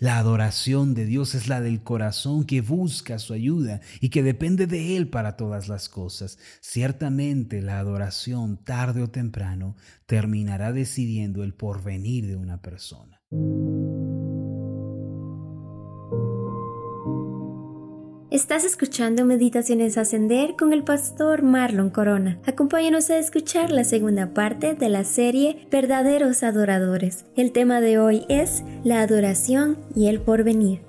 La adoración de Dios es la del corazón que busca su ayuda y que depende de Él para todas las cosas. Ciertamente la adoración, tarde o temprano, terminará decidiendo el porvenir de una persona. Estás escuchando Meditaciones Ascender con el pastor Marlon Corona. Acompáñanos a escuchar la segunda parte de la serie Verdaderos Adoradores. El tema de hoy es la adoración y el porvenir.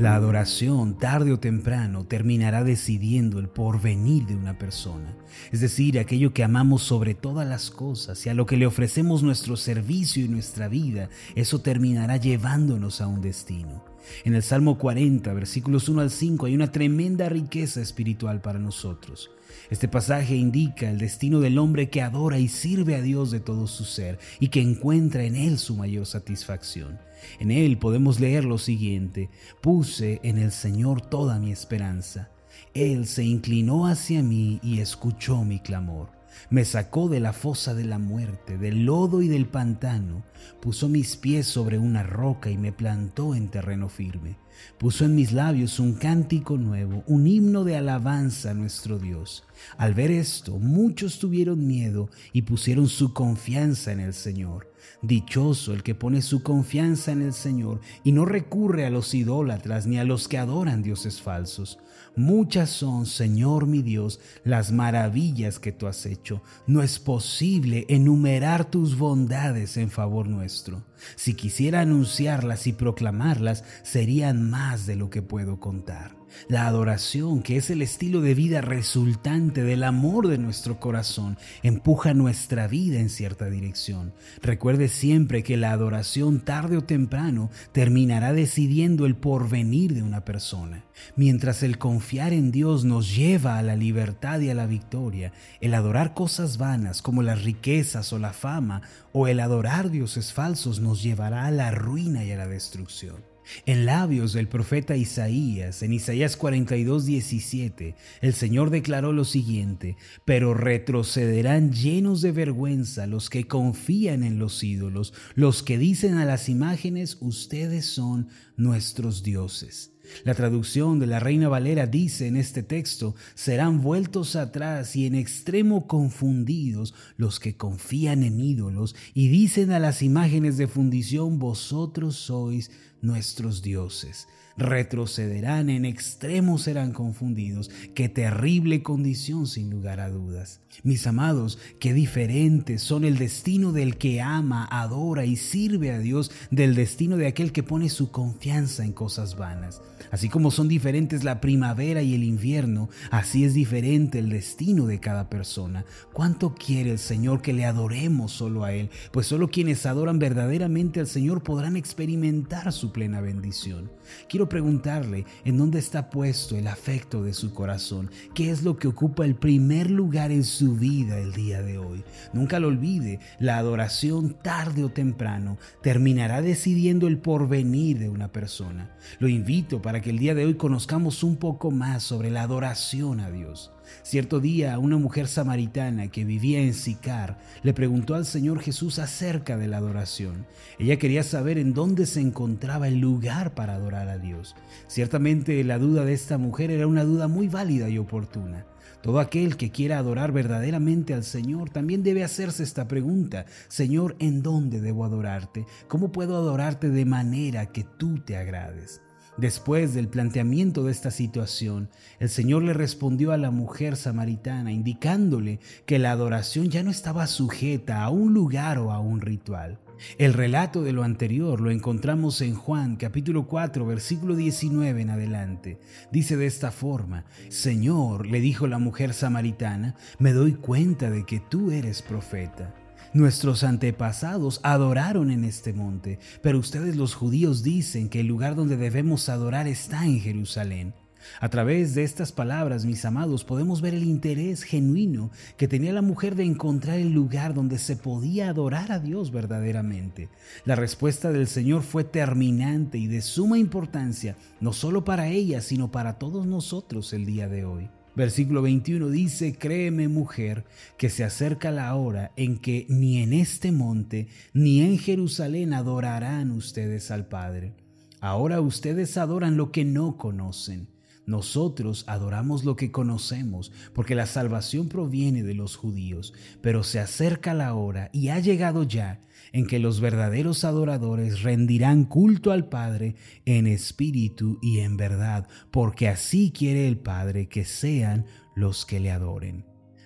La adoración, tarde o temprano, terminará decidiendo el porvenir de una persona, es decir, aquello que amamos sobre todas las cosas y a lo que le ofrecemos nuestro servicio y nuestra vida, eso terminará llevándonos a un destino. En el Salmo 40, versículos 1 al 5, hay una tremenda riqueza espiritual para nosotros. Este pasaje indica el destino del hombre que adora y sirve a Dios de todo su ser y que encuentra en Él su mayor satisfacción. En Él podemos leer lo siguiente, puse en el Señor toda mi esperanza. Él se inclinó hacia mí y escuchó mi clamor. Me sacó de la fosa de la muerte, del lodo y del pantano, puso mis pies sobre una roca y me plantó en terreno firme. Puso en mis labios un cántico nuevo, un himno de alabanza a nuestro Dios. Al ver esto, muchos tuvieron miedo y pusieron su confianza en el Señor. Dichoso el que pone su confianza en el Señor y no recurre a los idólatras ni a los que adoran dioses falsos. Muchas son, Señor mi Dios, las maravillas que tú has hecho. No es posible enumerar tus bondades en favor nuestro. Si quisiera anunciarlas y proclamarlas, serían más de lo que puedo contar. La adoración, que es el estilo de vida resultante del amor de nuestro corazón, empuja nuestra vida en cierta dirección. Recuerde siempre que la adoración tarde o temprano terminará decidiendo el porvenir de una persona. Mientras el confiar en Dios nos lleva a la libertad y a la victoria, el adorar cosas vanas como las riquezas o la fama o el adorar dioses falsos nos llevará a la ruina y a la destrucción. En labios del profeta Isaías, en Isaías 42, 17, el Señor declaró lo siguiente, pero retrocederán llenos de vergüenza los que confían en los ídolos, los que dicen a las imágenes, ustedes son nuestros dioses. La traducción de la Reina Valera dice en este texto, serán vueltos atrás y en extremo confundidos los que confían en ídolos y dicen a las imágenes de fundición, vosotros sois nuestros dioses. Retrocederán, en extremo serán confundidos. Qué terrible condición sin lugar a dudas. Mis amados, qué diferentes son el destino del que ama, adora y sirve a Dios del destino de aquel que pone su confianza en cosas vanas. Así como son diferentes la primavera y el invierno, así es diferente el destino de cada persona. ¿Cuánto quiere el Señor que le adoremos solo a Él? Pues solo quienes adoran verdaderamente al Señor podrán experimentar su plena bendición. Quiero preguntarle en dónde está puesto el afecto de su corazón, qué es lo que ocupa el primer lugar en su vida el día de hoy. Nunca lo olvide, la adoración tarde o temprano terminará decidiendo el porvenir de una persona. Lo invito para que el día de hoy conozcamos un poco más sobre la adoración a Dios. Cierto día, una mujer samaritana que vivía en Sicar le preguntó al Señor Jesús acerca de la adoración. Ella quería saber en dónde se encontraba el lugar para adorar a Dios. Ciertamente la duda de esta mujer era una duda muy válida y oportuna. Todo aquel que quiera adorar verdaderamente al Señor también debe hacerse esta pregunta. Señor, ¿en dónde debo adorarte? ¿Cómo puedo adorarte de manera que tú te agrades? Después del planteamiento de esta situación, el Señor le respondió a la mujer samaritana, indicándole que la adoración ya no estaba sujeta a un lugar o a un ritual. El relato de lo anterior lo encontramos en Juan capítulo 4 versículo 19 en adelante. Dice de esta forma, Señor, le dijo la mujer samaritana, me doy cuenta de que tú eres profeta. Nuestros antepasados adoraron en este monte, pero ustedes los judíos dicen que el lugar donde debemos adorar está en Jerusalén. A través de estas palabras, mis amados, podemos ver el interés genuino que tenía la mujer de encontrar el lugar donde se podía adorar a Dios verdaderamente. La respuesta del Señor fue terminante y de suma importancia, no solo para ella, sino para todos nosotros el día de hoy. Versículo 21 dice, créeme mujer, que se acerca la hora en que ni en este monte ni en Jerusalén adorarán ustedes al Padre. Ahora ustedes adoran lo que no conocen. Nosotros adoramos lo que conocemos, porque la salvación proviene de los judíos, pero se acerca la hora y ha llegado ya en que los verdaderos adoradores rendirán culto al Padre en espíritu y en verdad, porque así quiere el Padre que sean los que le adoren.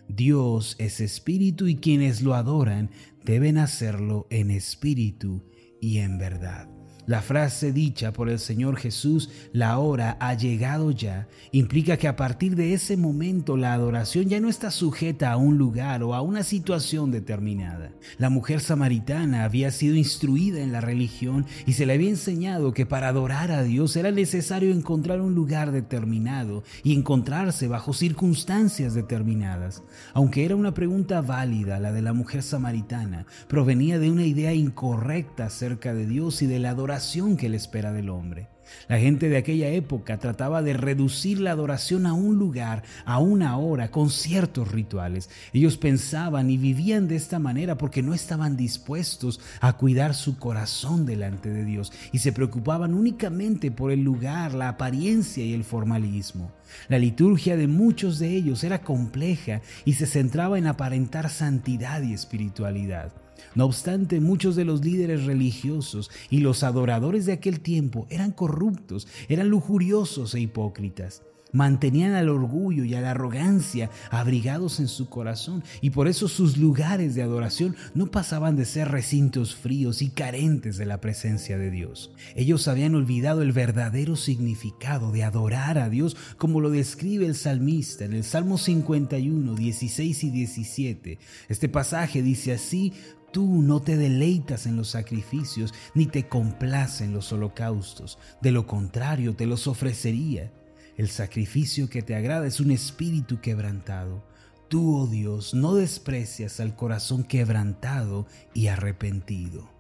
Dios es espíritu y quienes lo adoran deben hacerlo en espíritu y en verdad. La frase dicha por el Señor Jesús, la hora ha llegado ya, implica que a partir de ese momento la adoración ya no está sujeta a un lugar o a una situación determinada. La mujer samaritana había sido instruida en la religión y se le había enseñado que para adorar a Dios era necesario encontrar un lugar determinado y encontrarse bajo circunstancias determinadas. Aunque era una pregunta válida la de la mujer samaritana, provenía de una idea incorrecta acerca de Dios y de la adoración que le espera del hombre. La gente de aquella época trataba de reducir la adoración a un lugar, a una hora, con ciertos rituales. Ellos pensaban y vivían de esta manera porque no estaban dispuestos a cuidar su corazón delante de Dios y se preocupaban únicamente por el lugar, la apariencia y el formalismo. La liturgia de muchos de ellos era compleja y se centraba en aparentar santidad y espiritualidad. No obstante, muchos de los líderes religiosos y los adoradores de aquel tiempo eran corruptos, eran lujuriosos e hipócritas. Mantenían al orgullo y a la arrogancia abrigados en su corazón y por eso sus lugares de adoración no pasaban de ser recintos fríos y carentes de la presencia de Dios. Ellos habían olvidado el verdadero significado de adorar a Dios como lo describe el salmista en el Salmo 51, 16 y 17. Este pasaje dice así, Tú no te deleitas en los sacrificios, ni te complace en los holocaustos. De lo contrario, te los ofrecería. El sacrificio que te agrada es un espíritu quebrantado. Tú, oh Dios, no desprecias al corazón quebrantado y arrepentido.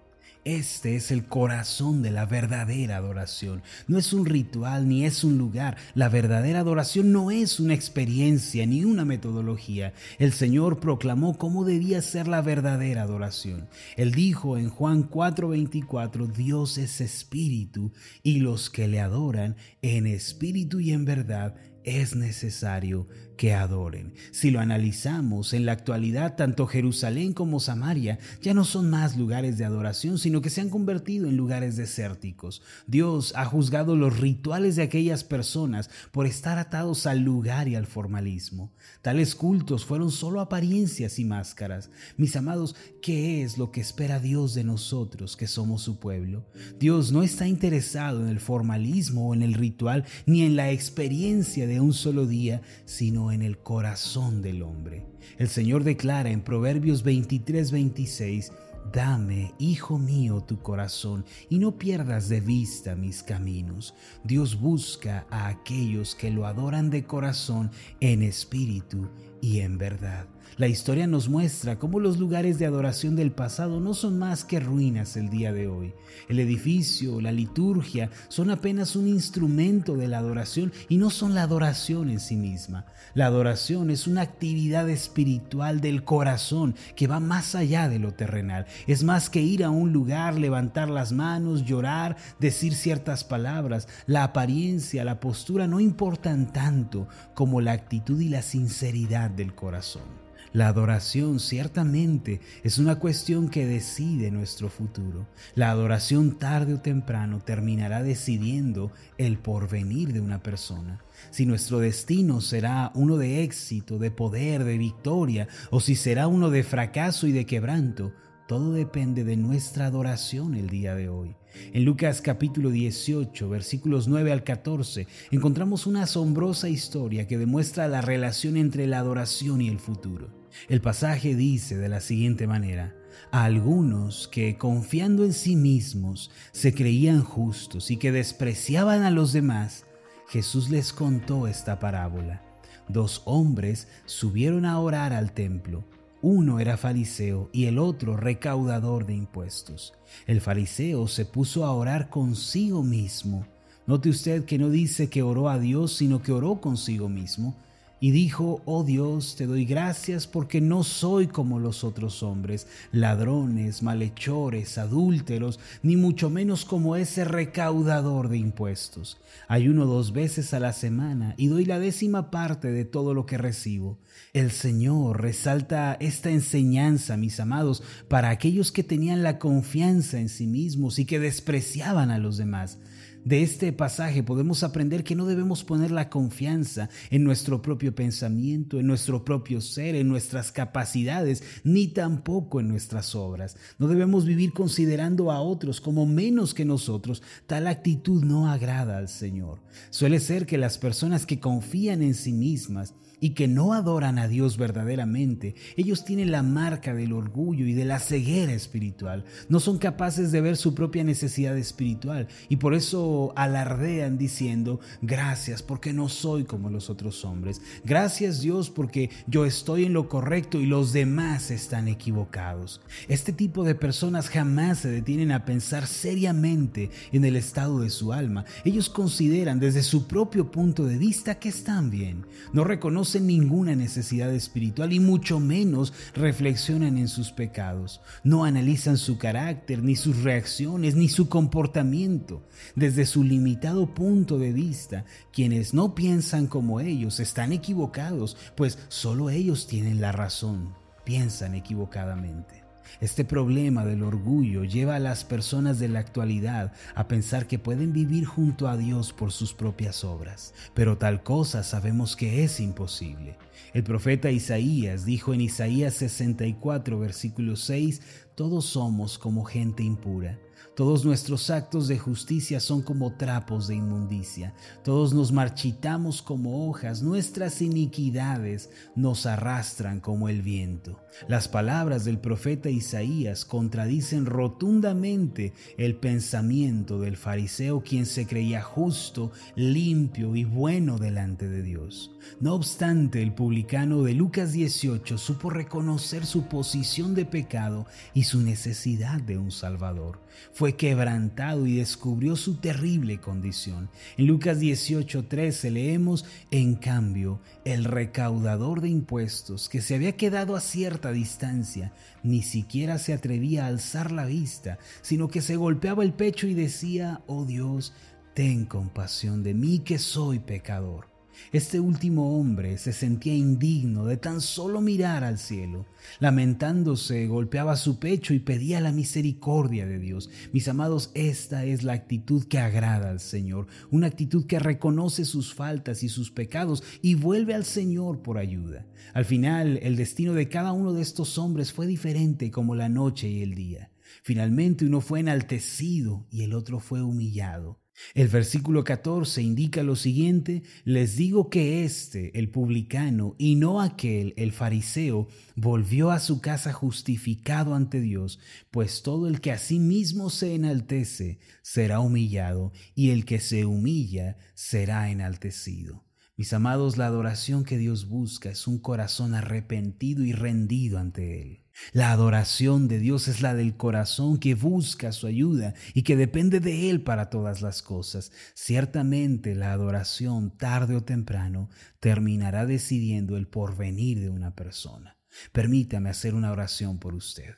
Este es el corazón de la verdadera adoración. No es un ritual ni es un lugar. La verdadera adoración no es una experiencia ni una metodología. El Señor proclamó cómo debía ser la verdadera adoración. Él dijo en Juan 4:24, Dios es espíritu y los que le adoran en espíritu y en verdad es necesario que adoren. Si lo analizamos, en la actualidad tanto Jerusalén como Samaria ya no son más lugares de adoración, sino que se han convertido en lugares desérticos. Dios ha juzgado los rituales de aquellas personas por estar atados al lugar y al formalismo. Tales cultos fueron solo apariencias y máscaras. Mis amados, ¿qué es lo que espera Dios de nosotros que somos su pueblo? Dios no está interesado en el formalismo o en el ritual, ni en la experiencia de un solo día, sino en el corazón del hombre. El Señor declara en Proverbios 23, 26, Dame, hijo mío, tu corazón y no pierdas de vista mis caminos. Dios busca a aquellos que lo adoran de corazón en espíritu y en verdad. La historia nos muestra cómo los lugares de adoración del pasado no son más que ruinas el día de hoy. El edificio, la liturgia son apenas un instrumento de la adoración y no son la adoración en sí misma. La adoración es una actividad espiritual del corazón que va más allá de lo terrenal. Es más que ir a un lugar, levantar las manos, llorar, decir ciertas palabras. La apariencia, la postura no importan tanto como la actitud y la sinceridad del corazón. La adoración ciertamente es una cuestión que decide nuestro futuro. La adoración tarde o temprano terminará decidiendo el porvenir de una persona. Si nuestro destino será uno de éxito, de poder, de victoria, o si será uno de fracaso y de quebranto, todo depende de nuestra adoración el día de hoy. En Lucas capítulo 18, versículos 9 al 14, encontramos una asombrosa historia que demuestra la relación entre la adoración y el futuro. El pasaje dice de la siguiente manera, a algunos que confiando en sí mismos se creían justos y que despreciaban a los demás, Jesús les contó esta parábola. Dos hombres subieron a orar al templo. Uno era fariseo y el otro recaudador de impuestos. El fariseo se puso a orar consigo mismo. Note usted que no dice que oró a Dios, sino que oró consigo mismo. Y dijo, oh Dios, te doy gracias porque no soy como los otros hombres, ladrones, malhechores, adúlteros, ni mucho menos como ese recaudador de impuestos. Ayuno dos veces a la semana y doy la décima parte de todo lo que recibo. El Señor resalta esta enseñanza, mis amados, para aquellos que tenían la confianza en sí mismos y que despreciaban a los demás. De este pasaje podemos aprender que no debemos poner la confianza en nuestro propio pensamiento, en nuestro propio ser, en nuestras capacidades, ni tampoco en nuestras obras. No debemos vivir considerando a otros como menos que nosotros. Tal actitud no agrada al Señor. Suele ser que las personas que confían en sí mismas y que no adoran a Dios verdaderamente, ellos tienen la marca del orgullo y de la ceguera espiritual. No son capaces de ver su propia necesidad espiritual y por eso alardean diciendo, gracias porque no soy como los otros hombres. Gracias Dios porque yo estoy en lo correcto y los demás están equivocados. Este tipo de personas jamás se detienen a pensar seriamente en el estado de su alma. Ellos consideran desde su propio punto de vista que están bien. No reconocen ninguna necesidad espiritual y mucho menos reflexionan en sus pecados. No analizan su carácter, ni sus reacciones, ni su comportamiento. Desde su limitado punto de vista, quienes no piensan como ellos están equivocados, pues solo ellos tienen la razón. Piensan equivocadamente. Este problema del orgullo lleva a las personas de la actualidad a pensar que pueden vivir junto a Dios por sus propias obras, pero tal cosa sabemos que es imposible. El profeta Isaías dijo en Isaías 64, versículo 6, todos somos como gente impura todos nuestros actos de justicia son como trapos de inmundicia. Todos nos marchitamos como hojas. Nuestras iniquidades nos arrastran como el viento. Las palabras del profeta Isaías contradicen rotundamente el pensamiento del fariseo quien se creía justo, limpio y bueno delante de Dios. No obstante, el publicano de Lucas 18 supo reconocer su posición de pecado y su necesidad de un Salvador fue quebrantado y descubrió su terrible condición. En Lucas 18:13 leemos, en cambio, el recaudador de impuestos, que se había quedado a cierta distancia, ni siquiera se atrevía a alzar la vista, sino que se golpeaba el pecho y decía, oh Dios, ten compasión de mí que soy pecador. Este último hombre se sentía indigno de tan solo mirar al cielo. Lamentándose, golpeaba su pecho y pedía la misericordia de Dios. Mis amados, esta es la actitud que agrada al Señor, una actitud que reconoce sus faltas y sus pecados y vuelve al Señor por ayuda. Al final, el destino de cada uno de estos hombres fue diferente como la noche y el día. Finalmente uno fue enaltecido y el otro fue humillado. El versículo 14 indica lo siguiente, les digo que éste, el publicano, y no aquel, el fariseo, volvió a su casa justificado ante Dios, pues todo el que a sí mismo se enaltece será humillado, y el que se humilla será enaltecido. Mis amados, la adoración que Dios busca es un corazón arrepentido y rendido ante Él. La adoración de Dios es la del corazón que busca su ayuda y que depende de Él para todas las cosas. Ciertamente la adoración, tarde o temprano, terminará decidiendo el porvenir de una persona. Permítame hacer una oración por usted.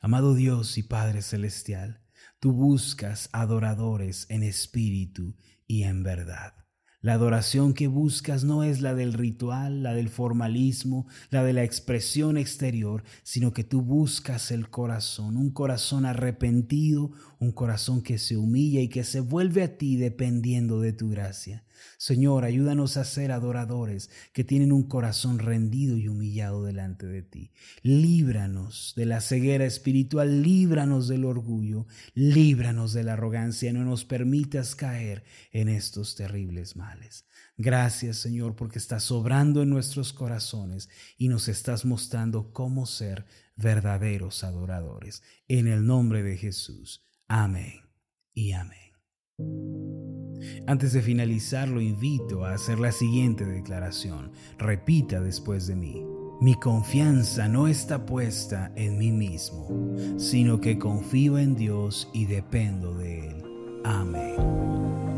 Amado Dios y Padre Celestial, tú buscas adoradores en espíritu y en verdad. La adoración que buscas no es la del ritual, la del formalismo, la de la expresión exterior, sino que tú buscas el corazón, un corazón arrepentido, un corazón que se humilla y que se vuelve a ti dependiendo de tu gracia. Señor, ayúdanos a ser adoradores que tienen un corazón rendido y humillado delante de ti. Líbranos de la ceguera espiritual, líbranos del orgullo, líbranos de la arrogancia, no nos permitas caer en estos terribles males. Gracias, Señor, porque estás sobrando en nuestros corazones y nos estás mostrando cómo ser verdaderos adoradores. En el nombre de Jesús. Amén y amén. Antes de finalizar, lo invito a hacer la siguiente declaración. Repita después de mí. Mi confianza no está puesta en mí mismo, sino que confío en Dios y dependo de Él. Amén.